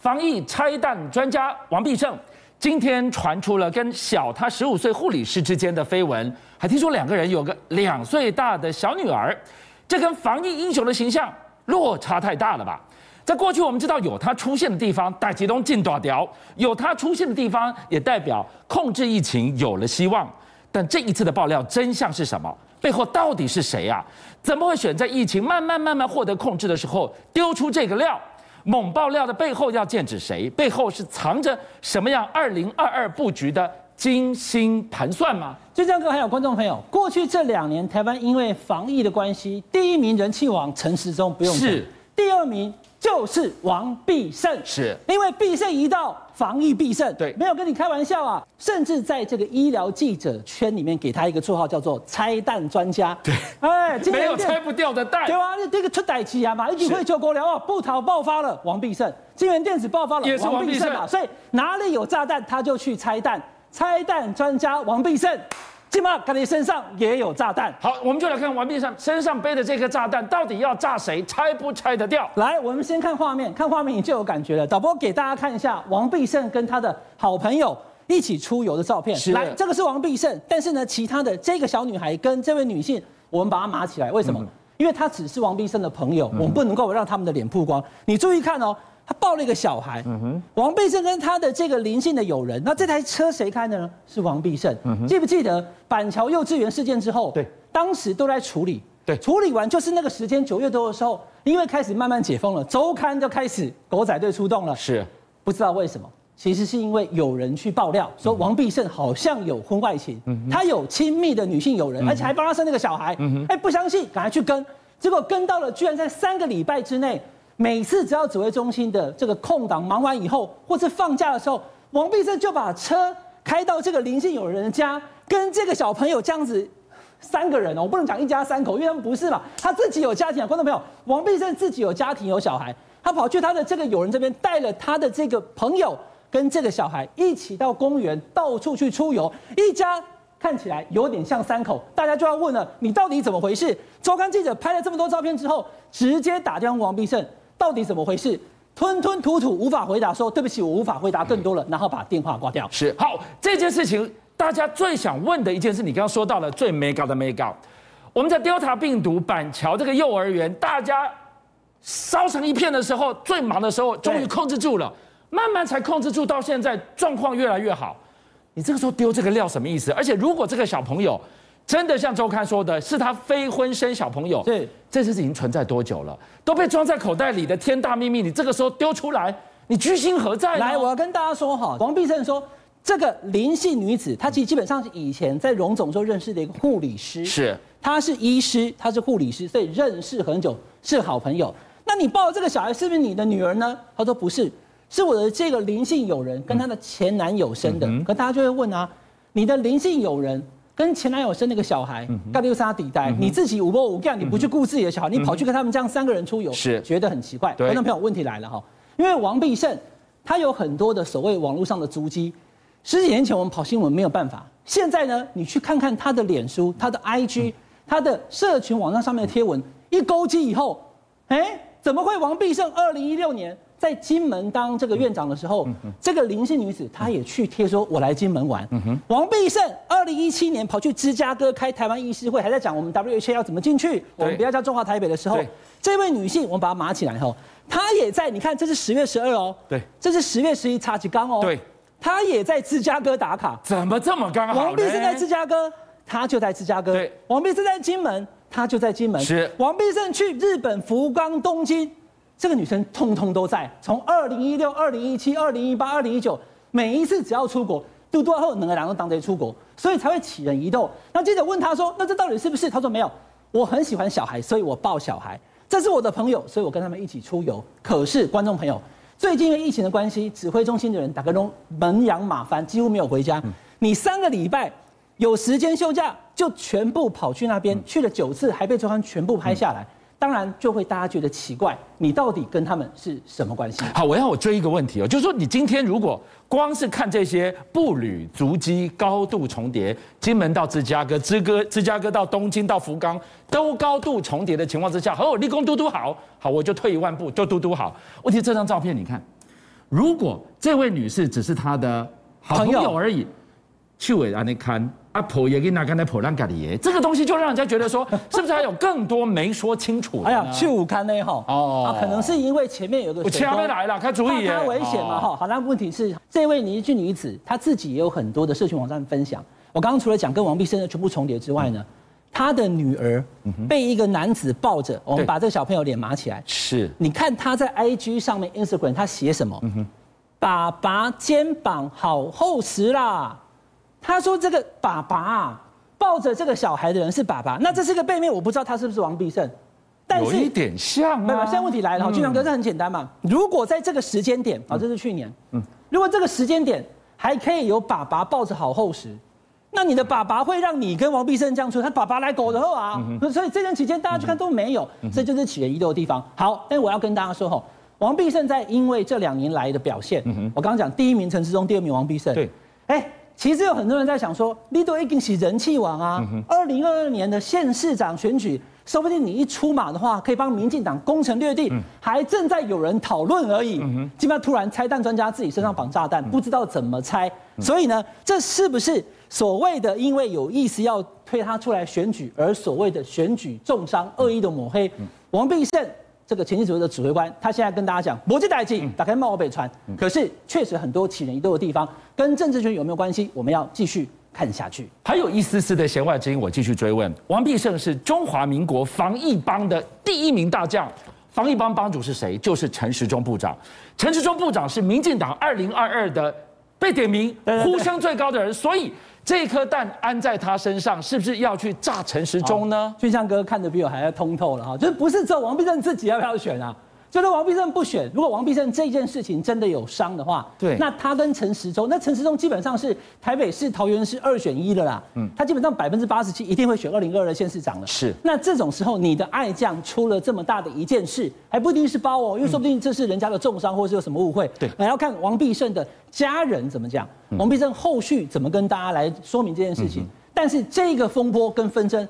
防疫拆弹专家王必胜今天传出了跟小他十五岁护理师之间的绯闻，还听说两个人有个两岁大的小女儿，这跟防疫英雄的形象落差太大了吧？在过去我们知道有他出现的地方，大吉东进大条；有他出现的地方，也代表控制疫情有了希望。但这一次的爆料真相是什么？背后到底是谁啊？怎么会选在疫情慢慢慢慢获得控制的时候丢出这个料？猛爆料的背后要剑指谁？背后是藏着什么样二零二二布局的精心盘算吗？就这样，各位还有观众朋友，过去这两年台湾因为防疫的关系，第一名人气王陈时中不用讲，是第二名。就是王必胜，是因为必胜一到，防疫必胜。对，没有跟你开玩笑啊！甚至在这个医疗记者圈里面，给他一个绰号叫做“拆弹专家”。对，哎，没有拆不掉的蛋。对啊，这个出歹机啊嘛，一举会救国疗啊，部桃爆发了，王必胜；金源电子爆发了，也是王必胜嘛。所以哪里有炸弹，他就去拆弹。拆弹专家王必胜。起码看你身上也有炸弹。好，我们就来看王必胜身上背的这颗炸弹到底要炸谁，拆不拆得掉？来，我们先看画面，看画面你就有感觉了。导播给大家看一下王必胜跟他的好朋友一起出游的照片。是。来，这个是王必胜，但是呢，其他的这个小女孩跟这位女性，我们把它码起来，为什么？嗯、因为她只是王必胜的朋友，我们不能够让他们的脸曝光。你注意看哦。他抱了一个小孩，嗯哼，王必胜跟他的这个林姓的友人，那这台车谁开的呢？是王必胜，记不记得板桥幼稚园事件之后？对，当时都在处理，对，处理完就是那个时间九月多的时候，因为开始慢慢解封了，周刊就开始狗仔队出动了，是，不知道为什么，其实是因为有人去爆料说王必胜好像有婚外情，他有亲密的女性友人，而且还帮他生那个小孩，嗯哼，哎，不相信，赶快去跟，结果跟到了，居然在三个礼拜之内。每次只要指挥中心的这个空档忙完以后，或是放假的时候，王必胜就把车开到这个林姓友人的家，跟这个小朋友这样子三个人哦，我不能讲一家三口，因为他们不是嘛，他自己有家庭啊，观众朋友，王必胜自己有家庭有小孩，他跑去他的这个友人这边，带了他的这个朋友跟这个小孩一起到公园到处去出游，一家看起来有点像三口，大家就要问了，你到底怎么回事？周刊记者拍了这么多照片之后，直接打电话王必胜。到底怎么回事？吞吞吐吐，无法回答说，说对不起，我无法回答更多了，然后把电话挂掉。是好，这件事情大家最想问的一件事，你刚刚说到了最没搞的没搞。我们在 Delta 病毒板桥这个幼儿园，大家烧成一片的时候，最忙的时候，终于控制住了，慢慢才控制住，到现在状况越来越好。你这个时候丢这个料什么意思？而且如果这个小朋友。真的像周刊说的，是他非婚生小朋友。对，这事情已经存在多久了？都被装在口袋里的天大秘密，你这个时候丢出来，你居心何在？来，我要跟大家说哈，王必胜说，这个林姓女子，她其实基本上是以前在荣总就认识的一个护理师，是，她是医师，她是护理师，所以认识很久，是好朋友。那你抱这个小孩是不是你的女儿呢？她说不是，是我的这个林姓友人跟她的前男友生的。嗯、可大家就会问啊，你的林姓友人？跟前男友生那个小孩，干六沙底带，你自己五波五干，你不去顾自己的小孩，你跑去跟他们这样三个人出游，是。觉得很奇怪。观众朋友，问题来了哈，因为王必胜他有很多的所谓网络上的足迹，十几年前我们跑新闻没有办法，现在呢，你去看看他的脸书、他的 IG、他的社群网站上面的贴文，一勾机以后，哎，怎么会王必胜二零一六年？在金门当这个院长的时候，这个林姓女子她也去贴说：“我来金门玩。”王必胜二零一七年跑去芝加哥开台湾医师会，还在讲我们 WHO 要怎么进去，我们不要叫中华台北的时候，这位女性我们把她码起来后，她也在。你看，这是十月十二哦，对，这是十月十一插旗刚哦，对，她也在芝加哥打卡，怎么这么刚好？王必胜在芝加哥，她就在芝加哥；王必胜在金门，她就在金门。是。王必胜去日本福冈、东京。这个女生通通都在，从二零一六、二零一七、二零一八、二零一九，每一次只要出国，嘟嘟后两个人都当贼出国，所以才会起人疑窦。那记者问他说：“那这到底是不是？”他说：“没有，我很喜欢小孩，所以我抱小孩。这是我的朋友，所以我跟他们一起出游。可是观众朋友，最近因为疫情的关系，指挥中心的人打个钟门仰马翻，几乎没有回家。你三个礼拜有时间休假，就全部跑去那边去了九次，还被周刊全部拍下来。”当然就会大家觉得奇怪，你到底跟他们是什么关系？好，我要我追一个问题哦，就是说你今天如果光是看这些步履足迹高度重叠，金门到芝加哥，芝哥芝加哥到东京到福冈都高度重叠的情况之下，和我立功嘟嘟好，好我就退一万步，就嘟嘟好。问题这张照片你看，如果这位女士只是他的好朋友而已，去委安内看阿婆也给那刚才破烂咖喱耶，这个东西就让人家觉得说，是不是还有更多没说清楚？哎呀，去武看内哈哦，可能是因为前面有个我前面来了，看主意，怕危险嘛哈。好，那问题是这位尼俊女子她自己也有很多的社群网站分享。我刚刚除了讲跟王必胜的全部重叠之外呢，她的女儿被一个男子抱着，我们把这个小朋友脸码起来，是，你看她在 IG 上面 Instagram 她写什么？爸爸肩膀好厚实啦。他说：“这个爸爸啊，抱着这个小孩的人是爸爸，那这是个背面，我不知道他是不是王必胜，但是有一点像啊。没有，现在问题来了，俊良哥，这很简单嘛。如果在这个时间点啊，这是去年，嗯，如果这个时间点还可以有爸爸抱着好厚实，那你的爸爸会让你跟王必胜这样说，他爸爸来狗的后啊，所以这段期间大家去看都没有，这就是起人疑窦的地方。好，但我要跟大家说哈，王必胜在因为这两年来的表现，我刚刚讲第一名陈世忠，第二名王必胜，对，哎。”其实有很多人在想说，你都已经是人气王啊！二零二二年的县市长选举，说不定你一出马的话，可以帮民进党攻城略地，还正在有人讨论而已。基本上突然拆弹专家自己身上绑炸弹，不知道怎么拆。所以呢，这是不是所谓的因为有意思要推他出来选举，而所谓的选举重伤、恶意的抹黑王必胜？这个前进指挥的指挥官，他现在跟大家讲，国际代金打开冒北传，可是确实很多起人疑窦的地方，跟政治圈有没有关系？我们要继续看下去。还有一丝丝的弦外之音，我继续追问：王必胜是中华民国防疫帮的第一名大将，防疫帮帮主是谁？就是陈时中部长。陈时中部长是民进党二零二二的被点名呼声最高的人，所以。这颗弹安在他身上，是不是要去炸陈时中呢？俊相哥看得比我还要通透了哈，就是不是只有王必正自己要不要选啊？就是王必胜不选，如果王必胜这件事情真的有伤的话，对，那他跟陈时中，那陈时中基本上是台北市、桃园市二选一的啦，嗯，他基本上百分之八十七一定会选二零二二的县市长了。是，那这种时候你的爱将出了这么大的一件事，还不一定是包哦，因为说不定这是人家的重伤，或是有什么误会，对，还要看王必胜的家人怎么讲，王必胜后续怎么跟大家来说明这件事情。但是这个风波跟纷争，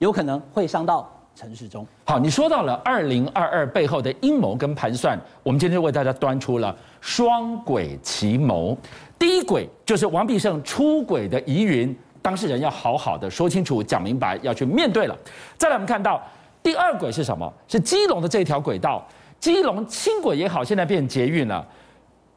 有可能会伤到。陈时中，好，你说到了二零二二背后的阴谋跟盘算，我们今天为大家端出了双轨奇谋。第一轨就是王必胜出轨的疑云，当事人要好好的说清楚、讲明白，要去面对了。再来，我们看到第二轨是什么？是基隆的这条轨道，基隆轻轨也好，现在变捷运了。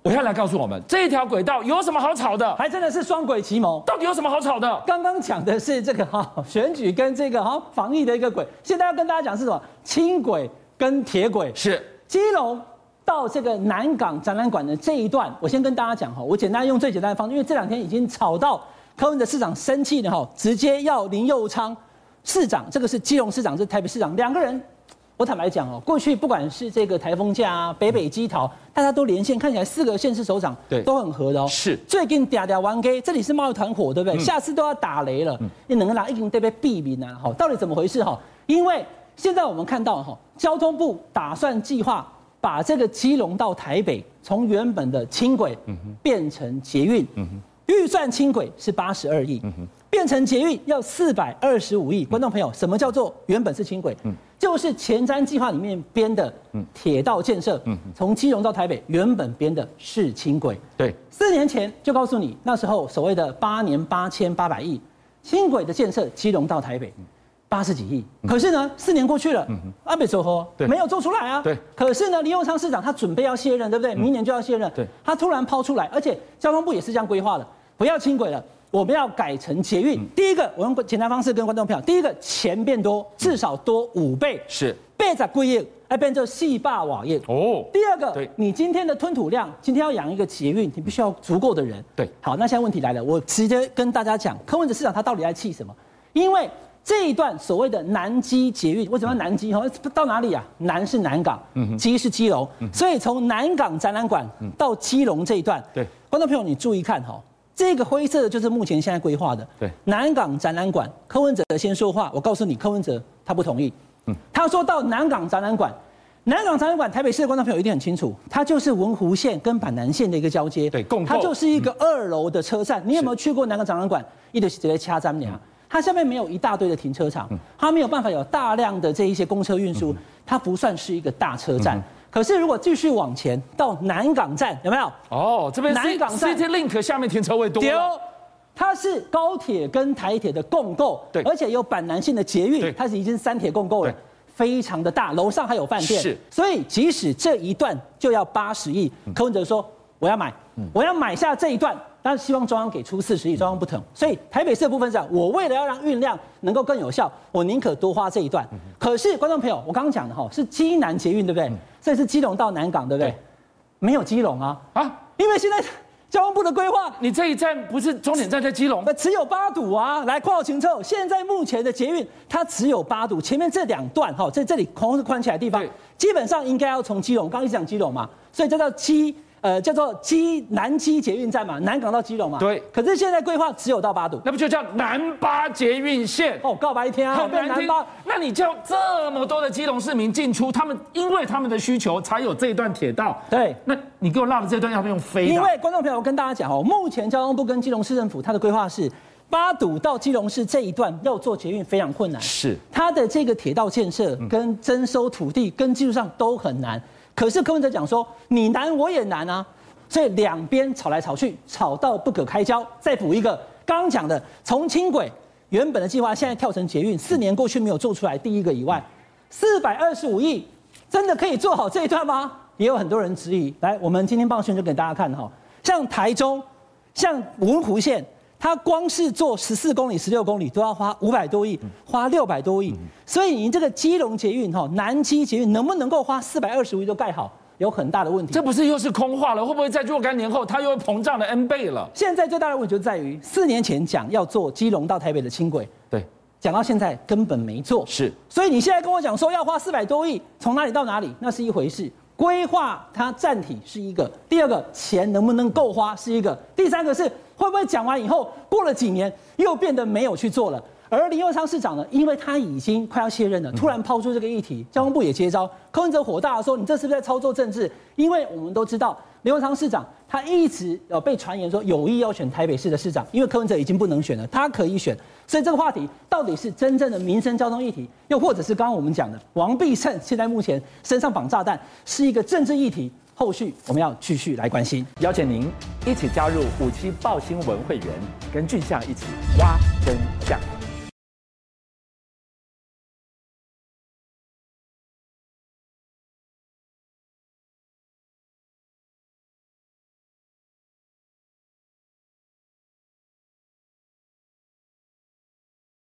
我要来告诉我们，这条轨道有什么好吵的？还真的是双轨奇谋，到底有什么好吵的？刚刚讲的是这个哈选举跟这个哈防疫的一个轨，现在要跟大家讲是什么？轻轨跟铁轨是基隆到这个南港展览馆的这一段，我先跟大家讲哈，我简单用最简单的方式，因为这两天已经吵到柯文哲市长生气了哈，直接要林佑昌市长，这个是基隆市长，这是台北市长，两个人。我坦白讲哦，过去不管是这个台风假啊、北北基桃，大家都连线，看起来四个县市首长对都很合的哦。是最近嗲嗲玩 K，这里是贸易团伙，对不对？嗯、下次都要打雷了，你能拿一定得被避免啊！好，到底怎么回事哈？因为现在我们看到哈，交通部打算计划把这个基隆到台北，从原本的轻轨变成捷运，预算轻轨是八十二亿。变成捷运要四百二十五亿，观众朋友，什么叫做原本是轻轨？嗯，就是前瞻计划里面编的铁道建设，嗯，从基隆到台北原本编的是轻轨。对，四年前就告诉你，那时候所谓的八年八千八百亿轻轨的建设，基隆到台北八十几亿。可是呢，四年过去了，阿北走后没有做出来啊。对。可是呢，林永昌市长他准备要卸任，对不对？明年就要卸任。对。他突然抛出来，而且交通部也是这样规划的，不要轻轨了。我们要改成捷运。第一个，我用简单方式跟观众朋友，第一个钱变多，至少多五倍，是倍在贵业，哎变成细霸瓦业。哦。第二个，对，你今天的吞吐量，今天要养一个捷运，你必须要足够的人。对。好，那现在问题来了，我直接跟大家讲，柯文哲市长他到底在气什么？因为这一段所谓的南基捷运，为什么南基？哈，到哪里啊？南是南港，嗯，基是基隆，所以从南港展览馆到基隆这一段，对，观众朋友你注意看哈。这个灰色的就是目前现在规划的。对，南港展览馆，柯文哲先说话。我告诉你，柯文哲他不同意。嗯，他说到南港展览馆，南港展览馆，台北市的观众朋友一定很清楚，它就是文湖线跟板南线的一个交接。对，共构。它就是一个二楼的车站。你有没有去过南港展览馆？一直直接掐站梁。它下面没有一大堆的停车场，它没有办法有大量的这一些公车运输，它不算是一个大车站。可是如果继续往前到南港站，有没有？哦，这边南港站 City Link 下面停车位多了。丢，它是高铁跟台铁的共构，对而且有板南线的捷运，它是已经三铁共构了，非常的大，楼上还有饭店。是，所以即使这一段就要八十亿，柯文哲说我要买，我要买下这一段。但是希望中央给出四十亿，中央不疼，所以台北市的部分是讲，我为了要让运量能够更有效，我宁可多花这一段。可是观众朋友，我刚刚讲的哈是基南捷运，对不对？所以是基隆到南港，对不对？对没有基隆啊啊！因为现在交通部的规划，你这一站不是终点站在基隆，那只有八堵啊。来，括号清楚，现在目前的捷运它只有八堵，前面这两段哈，在这里空是宽起来的地方，基本上应该要从基隆，刚刚一直讲基隆嘛，所以这叫基。呃，叫做基南基捷运站嘛，南港到基隆嘛。对。可是现在规划只有到八堵，那不就叫南八捷运线？哦，告白一天啊，好南八。那你叫这么多的基隆市民进出，他们因为他们的需求才有这一段铁道。对。那你给我绕的这段要不用飞？因为观众朋友，我跟大家讲哦，目前交通部跟基隆市政府它的规划是，八堵到基隆市这一段要做捷运非常困难。是。它的这个铁道建设跟征收土地跟技术上都很难。可是柯文哲讲说，你难我也难啊。所以两边吵来吵去，吵到不可开交。再补一个，刚刚讲的从轻轨原本的计划，现在跳成捷运，四年过去没有做出来。第一个以外，四百二十五亿真的可以做好这一段吗？也有很多人质疑。来，我们今天棒讯就给大家看哈，像台中，像文湖线，它光是做十四公里、十六公里都要花五百多亿，花六百多亿。所以你这个基隆捷运哈，南基捷运能不能够花四百二十五亿都盖好？有很大的问题，这不是又是空话了？会不会在若干年后，它又会膨胀了 N 倍了？现在最大的问题就在于，四年前讲要做基隆到台北的轻轨，对，讲到现在根本没做。是，所以你现在跟我讲说要花四百多亿，从哪里到哪里，那是一回事。规划它暂停是一个，第二个钱能不能够花是一个，第三个是会不会讲完以后过了几年又变得没有去做了。而林佑昌市长呢，因为他已经快要卸任了，突然抛出这个议题，交通部也接招，柯文哲火大的说：“你这是不是在操作政治？”因为我们都知道，林佑昌市长他一直呃被传言说有意要选台北市的市长，因为柯文哲已经不能选了，他可以选。所以这个话题到底是真正的民生交通议题，又或者是刚刚我们讲的王必胜现在目前身上绑炸弹，是一个政治议题？后续我们要继续来关心。邀请您一起加入五七报新闻会员，跟俊相一起挖真相。